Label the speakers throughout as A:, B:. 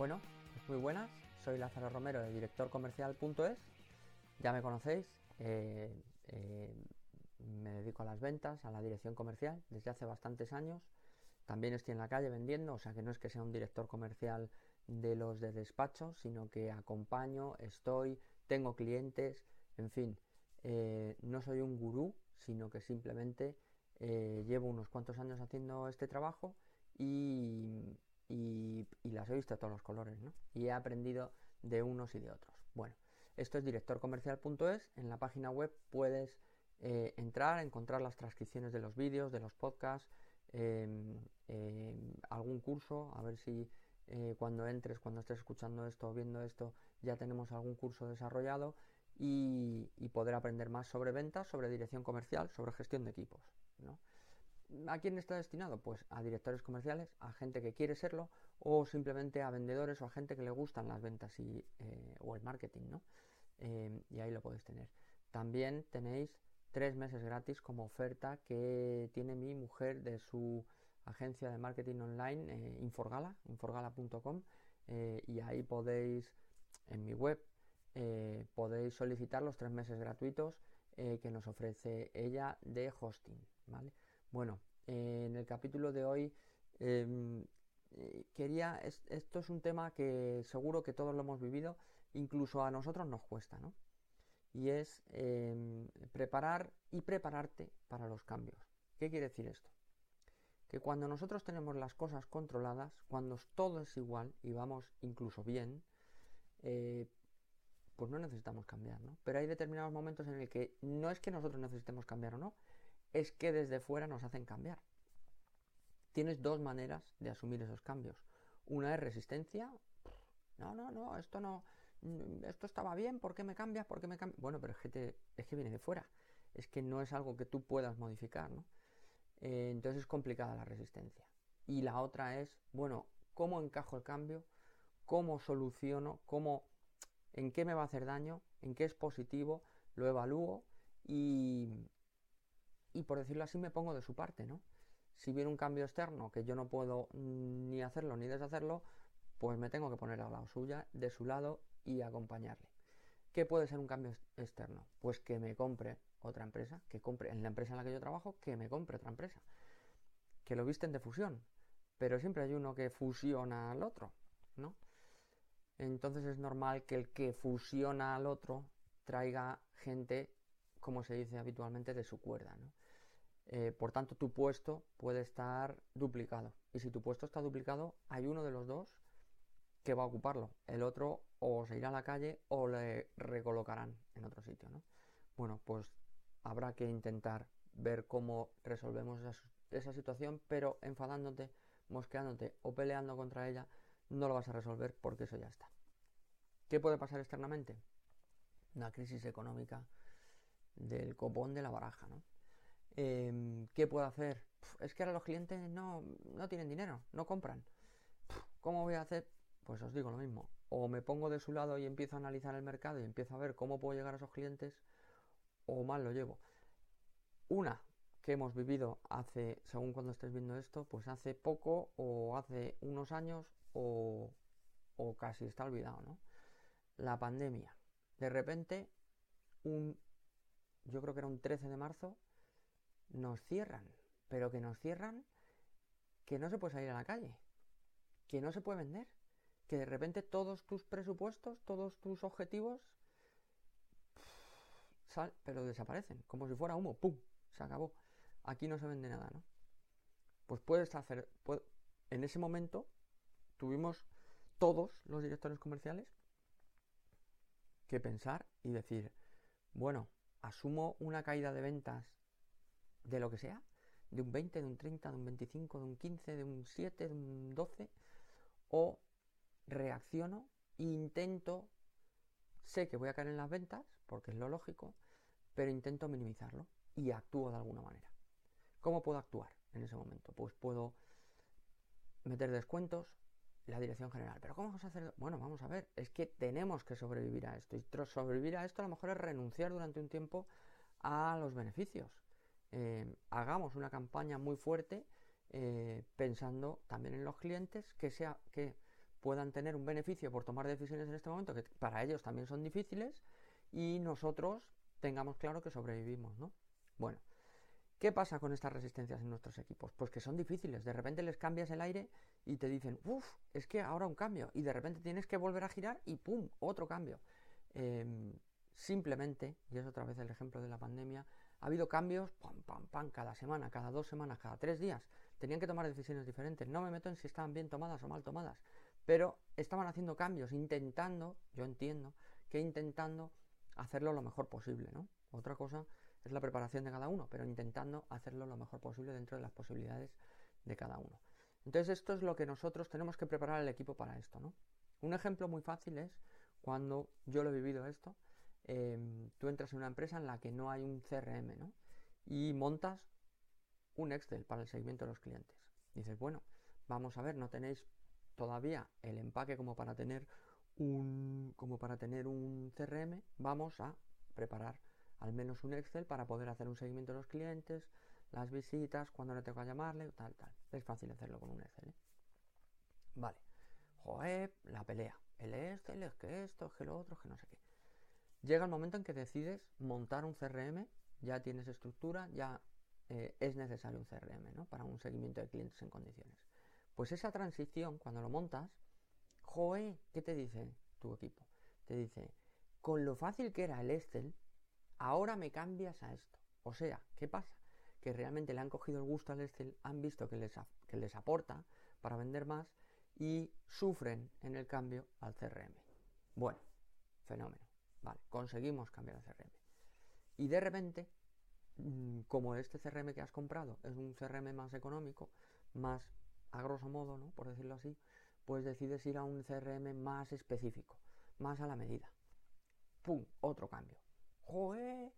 A: Bueno, pues muy buenas, soy Lázaro Romero de directorcomercial.es, ya me conocéis, eh, eh, me dedico a las ventas, a la dirección comercial desde hace bastantes años, también estoy en la calle vendiendo, o sea que no es que sea un director comercial de los de despacho, sino que acompaño, estoy, tengo clientes, en fin, eh, no soy un gurú, sino que simplemente llevo unos cuantos años haciendo este trabajo y, y, las he visto de todos los colores, ¿no? Y he aprendido de unos y de otros. Bueno, esto es directorcomercial.es. En la página web puedes eh, entrar, encontrar las transcripciones de los vídeos, de los podcasts, em, em, algún curso, a ver si eh, cuando entres, cuando estés escuchando esto o viendo esto, ya tenemos algún curso desarrollado y, y, poder aprender más sobre ventas, sobre dirección comercial, sobre gestión de equipos. ¿no? ¿A quién está destinado? Pues a directores comerciales, a gente que quiere serlo o simplemente a vendedores o a gente que le gustan las ventas y, eh, o el marketing, ¿no? Eh, y ahí lo podéis tener. También tenéis tres meses gratis como oferta que tiene mi mujer de su agencia de marketing online eh, Inforgala, inforgala.com y ahí podéis, en mi web, podéis solicitar los tres meses gratuitos que nos ofrece ella de hosting, ¿vale? Bueno, en el capítulo de hoy em, eh, quería, esto es un tema que seguro que todos lo hemos vivido, incluso a nosotros nos cuesta, ¿no? Y es em, preparar y prepararte para los cambios. ¿Qué quiere decir esto? Que cuando nosotros tenemos las cosas controladas, cuando todo es igual y vamos incluso bien, eh, pues no necesitamos cambiar, ¿no? Pero hay determinados momentos en el que no es que nosotros necesitemos cambiar o no, es que desde fuera nos hacen cambiar. Tienes dos maneras de asumir esos cambios. Una es resistencia. No, no, no, esto no, mm, esto estaba bien, ¿por qué me cambias? ¿Por qué me cambias? Bueno, pero es que, es que viene de fuera. Es que no es algo que tú puedas modificar, ¿no? Eh, entonces es complicada la resistencia. Y la otra es, bueno, ¿cómo encajo el cambio? ¿Cómo soluciono? ¿Cómo, en qué me va a hacer daño? ¿En qué es positivo? Lo evalúo y, y por decirlo así me pongo de su parte, ¿no? Si viene un cambio externo que yo no puedo ni hacerlo ni deshacerlo, pues me tengo que poner a la suya, de su lado y acompañarle. ¿Qué puede ser un cambio externo? Pues que me compre otra empresa, que compre en la empresa en la que yo trabajo, que me compre otra empresa. Que lo visten de fusión, pero siempre hay uno que fusiona al otro, ¿no? Entonces es normal que el que fusiona al otro traiga gente, como se dice habitualmente, de su cuerda, ¿no? Eh, por tanto, tu puesto puede estar duplicado. Y si tu puesto está duplicado, hay uno de los dos que va a ocuparlo. El otro o se irá a la calle o le recolocarán en otro sitio. ¿no? Bueno, pues habrá que intentar ver cómo resolvemos esa, esa situación, pero enfadándote, mosqueándote o peleando contra ella, no lo vas a resolver porque eso ya está. ¿Qué puede pasar externamente? Una crisis económica del copón de la baraja, ¿no? Em, ¿Qué puedo hacer? es que ahora los clientes no, no tienen dinero, no compran. ¿Cómo voy a hacer? Pues os digo lo mismo. O me pongo de su lado y empiezo a analizar el mercado y empiezo a ver cómo puedo llegar a esos clientes, o mal lo llevo. Una que hemos vivido hace, según cuando estés viendo esto, pues hace poco o hace unos años o, o casi está olvidado, ¿no? La pandemia. De repente, un, yo creo que era un 13 de marzo, nos cierran, pero que nos cierran que no se puede salir a la calle, que no se puede vender, que de repente todos tus presupuestos, todos tus objetivos, sal, pero desaparecen, como si fuera humo, ¡pum! Se acabó. Aquí no se vende nada, ¿no? Pues puedes hacer, en ese momento tuvimos todos los directores comerciales que pensar y decir, bueno, asumo una caída de ventas de lo que sea, de un 20, de un 30, de un 25, de un 15, de un 7, de un 12, o reacciono e intento, sé que voy a caer en las ventas, porque es lo lógico, pero intento minimizarlo y actúo de alguna manera. ¿Cómo puedo actuar en ese momento? Pues puedo meter descuentos, la dirección general. Pero ¿cómo vamos a hacer? Bueno, vamos a ver, es que tenemos que sobrevivir a esto. Y sobrevivir a esto a lo mejor es renunciar durante un tiempo a los beneficios. Eh, hagamos una campaña muy fuerte eh, pensando también en los clientes que sea que puedan tener un beneficio por tomar decisiones en este momento que para ellos también son difíciles y nosotros tengamos claro que sobrevivimos, ¿no? Bueno, ¿qué pasa con estas resistencias en nuestros equipos? Pues que son difíciles, de repente les cambias el aire y te dicen, uff, es que ahora un cambio, y de repente tienes que volver a girar y ¡pum! otro cambio. Em, simplemente, y es otra vez el ejemplo de la pandemia, ha habido cambios, pam, pam, pam, cada semana, cada dos semanas, cada tres días. Tenían que tomar decisiones diferentes. No me meto en si estaban bien tomadas o mal tomadas, pero estaban haciendo cambios, intentando, yo entiendo, que intentando hacerlo lo mejor posible, ¿no? Otra cosa es la preparación de cada uno, pero intentando hacerlo lo mejor posible dentro de las posibilidades de cada uno. Entonces esto es lo que nosotros tenemos que preparar al equipo para esto, ¿no? Un ejemplo muy fácil es cuando yo lo he vivido esto, em, tú entras en una empresa en la que no hay un CRM, ¿no? Y montas un Excel para el seguimiento de los clientes. Dices, bueno, vamos a ver, no tenéis todavía el empaque como para tener un, como para tener un CRM, vamos a preparar al menos un Excel para poder hacer un seguimiento de los clientes, las visitas, cuando le tengo que llamarle, tal, tal. Es fácil hacerlo con un Excel. ¿eh? Vale. Joder, la pelea. El Excel, es que esto, es que lo otro, es que no sé qué. Llega el momento en que decides montar un CRM, ya tienes estructura, ya eh, es necesario un CRM, ¿no? Para un seguimiento de clientes en condiciones. Pues esa transición, cuando lo montas, Joe, ¿qué te dice tu equipo? Te dice, con lo fácil que era el Excel, ahora me cambias a esto. O sea, ¿qué pasa? Que realmente le han cogido el gusto al Excel, han visto que les, que les aporta para vender más y sufren en el cambio al CRM. Bueno, fenómeno. Vale, conseguimos cambiar al CRM. Y de repente, mm, como este CRM que has comprado es un CRM más económico, más a grosso modo, ¿no? Por decirlo así, pues decides ir a un CRM más específico, más a la medida. ¡Pum! Otro cambio. ¡Joder!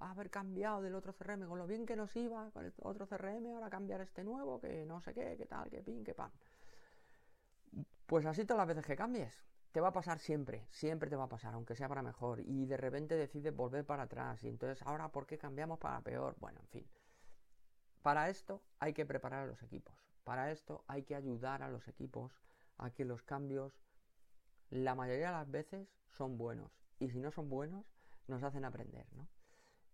A: Va a haber cambiado del otro CRM, con lo bien que nos iba con el otro CRM, ahora cambiar este nuevo, que no sé qué, qué tal, qué pin, qué pan. Pues así todas las veces que cambies, te va a pasar siempre, siempre te va a pasar, aunque sea para mejor, y de repente decides volver para atrás, y entonces ahora, ¿por qué cambiamos para peor? Bueno, en fin. Para esto hay que preparar a los equipos, para esto hay que ayudar a los equipos a que los cambios la mayoría de las veces son buenos y si no son buenos nos hacen aprender, ¿no?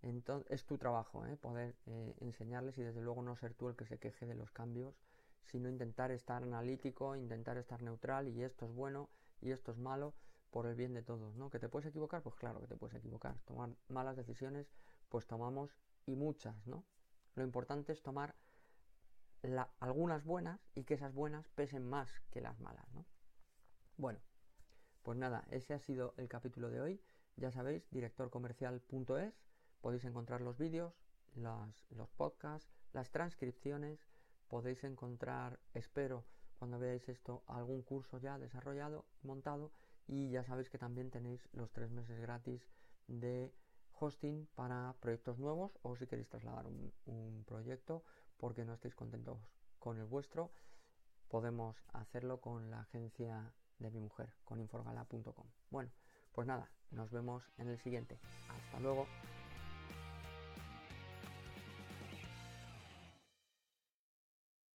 A: Entonces es tu trabajo, ¿eh? poder eh, enseñarles y desde luego no ser tú el que se queje de los cambios, sino intentar estar analítico, intentar estar neutral y esto es bueno y esto es malo por el bien de todos, ¿no? Que te puedes equivocar, pues claro que te puedes equivocar. Tomar malas decisiones, pues tomamos y muchas, ¿no? Lo importante es tomar algunas buenas y que esas buenas pesen más que las malas, ¿no? Bueno, pues nada, ese ha sido el capítulo de hoy. Ya sabéis, directorcomercial.es, podéis encontrar los vídeos, los podcasts, las transcripciones, podéis encontrar, espero, cuando veáis esto, algún curso ya desarrollado, montado, y ya sabéis que también tenéis los tres meses gratis de hosting para proyectos nuevos o si queréis trasladar un proyecto porque no estéis contentos con el vuestro, podemos hacerlo con la agencia de mi mujer, con inforgala.com. Bueno, pues nada, nos vemos en el siguiente. Hasta luego.